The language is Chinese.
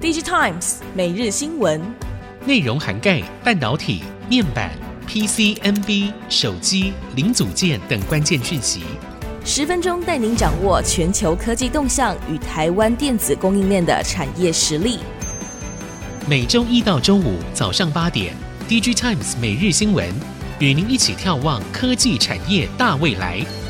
，Digitimes 每日新闻。内容涵盖半导体、面板、PCNB、手机、零组件等关键讯息。十分钟带您掌握全球科技动向与台湾电子供应链的产业实力。每周一到周五早上八点，DG Times 每日新闻与您一起眺望科技产业大未来。